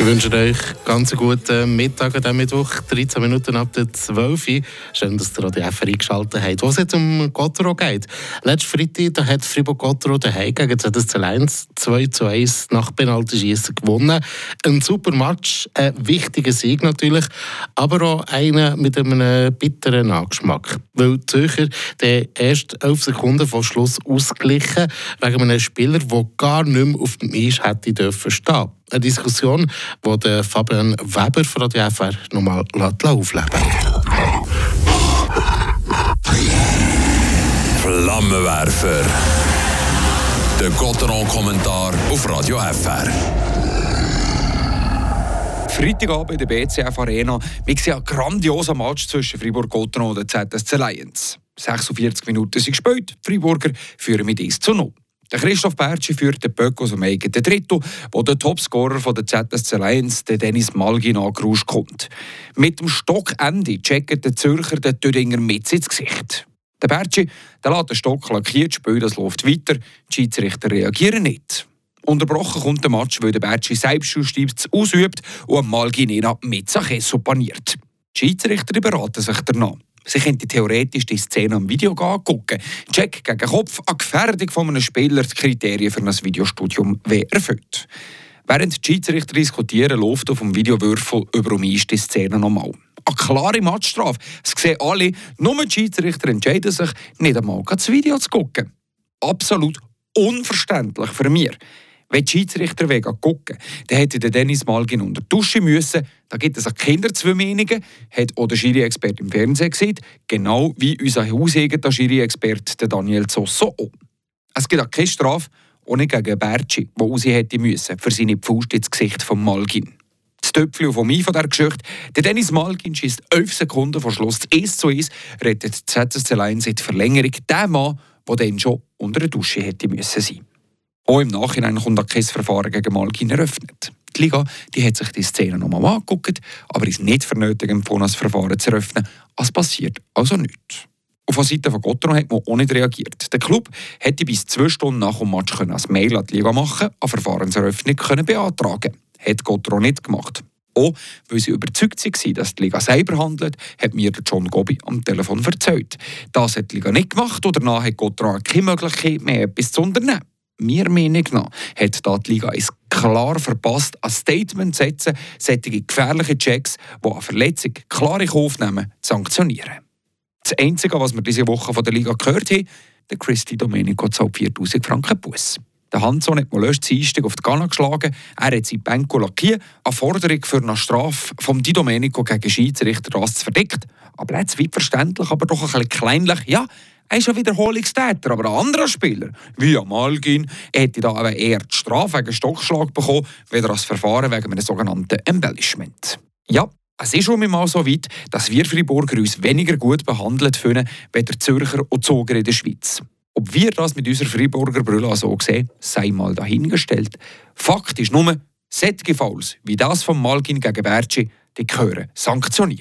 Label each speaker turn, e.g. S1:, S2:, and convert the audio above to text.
S1: Ich wünsche euch ganz guten Mittag an diesem Mittwoch, 13 Minuten ab der 12 Uhr. Schön, dass ihr Radio FR eingeschaltet habt. Was jetzt um Gottero geht. Letzten Freitag da hat Fribourg-Gottero daheim gegen ZSC 1 2 zu 1 nach Penaltyschießen gewonnen. Ein super Match, ein wichtiger Sieg natürlich, aber auch einer mit einem bitteren Nachgeschmack. Weil die Zürcher den erst 11 Sekunden vor Schluss ausglichen wegen einem Spieler, der gar nicht mehr auf dem Eis hätte dürfen stehen eine Diskussion, die Fabian Weber von Radio FR nochmal aufleben
S2: Flammenwerfer. Der Gotteron-Kommentar auf Radio FR.
S3: Freitagabend in der BCF Arena. Wir sehen einen grandiosen Match zwischen Fribourg-Gotteron und der ZSC Lions. 46 Minuten sind gespielt. Friburger führen mit 1 zu 0. Der Christoph Bertschi führt den Böck aus dem eigenen Drittel, wo der Topscorer von der ZSC Lions, der Dennis Malgin, angerauscht kommt. Mit dem Stockende checkt der Zürcher den Thüringer mit ins Gesicht. Der Bertschi der lässt den Stock lackiert, spielt das läuft weiter, die Schiedsrichter reagieren nicht. Unterbrochen kommt der Match, weil der Bertschi Selbstjustiz ausübt und Malginena mit Sachesso paniert. Die Schiedsrichter beraten sich danach. Sie könnte theoretisch die Szene am Video angucken. Check gegen Kopf, eine Gefährdung von einem Spieler, die Kriterien für ein Videostudium erfüllt. Während die Schiedsrichter diskutieren, läuft auf dem Videowürfel über um die Szene nochmal. Eine klare Matchstrafe. Es sehen alle, nur die Schiedsrichter entscheiden sich, nicht einmal das Video zu gucken. Absolut unverständlich für mich. Wenn die Schiedsrichter gucken, dann hätte der Dennis Malgin unter die Dusche müssen. Da gibt es auch Kinder zwei Meinungen, hat auch der Schiri-Experte im Fernsehen gesehen, genau wie unser hauseigener Schiri-Experte Daniel Zosso auch. Es gibt auch keine Strafe, nicht gegen Bertschi, der raus hätte müssen, für seine Pfust ins Gesicht von Malgin. Das Töpfchen von mir von dieser Geschichte. Der Dennis Malgin schießt 11 Sekunden vor Schluss 1 zu 1, rettet die ZSC Lions in Verlängerung den Mann, der dann schon unter der Dusche hätte müssen sein auch im Nachhinein kommt kein Verfahren gegen Malkin eröffnet. Die Liga die hat sich die Szene nochmal angeguckt, aber ist nicht für nötig empfohlen, das Verfahren zu eröffnen. Es passiert also nichts. Auf der Seite von Gotteron hat man auch nicht reagiert. Der Club hätte bis zwei Stunden nach dem Match ein Mail an die Liga machen eine Verfahrenseröffnung können beantragen Hat Gotteron nicht gemacht. Auch weil sie überzeugt waren, dass die Liga selber handelt, hat mir John Gobi am Telefon erzählt. Das hat die Liga nicht gemacht und danach hat Gotteron keine Möglichkeit mehr, etwas zu unternehmen mir Meinung nach, hat da die Liga es klar verpasst, ein Statement zu setzen, solche gefährliche Checks, die eine Verletzung klar in Kauf nehmen, zu sanktionieren. Das Einzige, was wir diese Woche von der Liga gehört haben, der Christi Domenico zahlt 4000 Franken Bus. Der Hanson hat mal erst Dienstag auf die Ghana geschlagen. Er hat sein Benko lackiert. Eine Forderung für eine Strafe vom Di Domenico gegen Schiedsrichter das verdeckt. Aber jetzt weit verständlich, aber doch ein bisschen kleinlich. Ja, er ist ein Wiederholungstäter, aber ein anderer Spieler, wie Amalgin, hätte da aber eher die Strafe wegen Stockschlag bekommen, weder das Verfahren wegen einem sogenannten Embellishment. Ja, es ist schon mal so weit, dass wir Friburger uns weniger gut behandelt fühlen, wie der Zürcher und Zoger in der Schweiz. Ob wir das mit unserer Friburger Brille so sehen, sei mal dahingestellt. Fakt ist nur, solche Fouls wie das von Malgin gegen Berci, die gehören sanktioniert.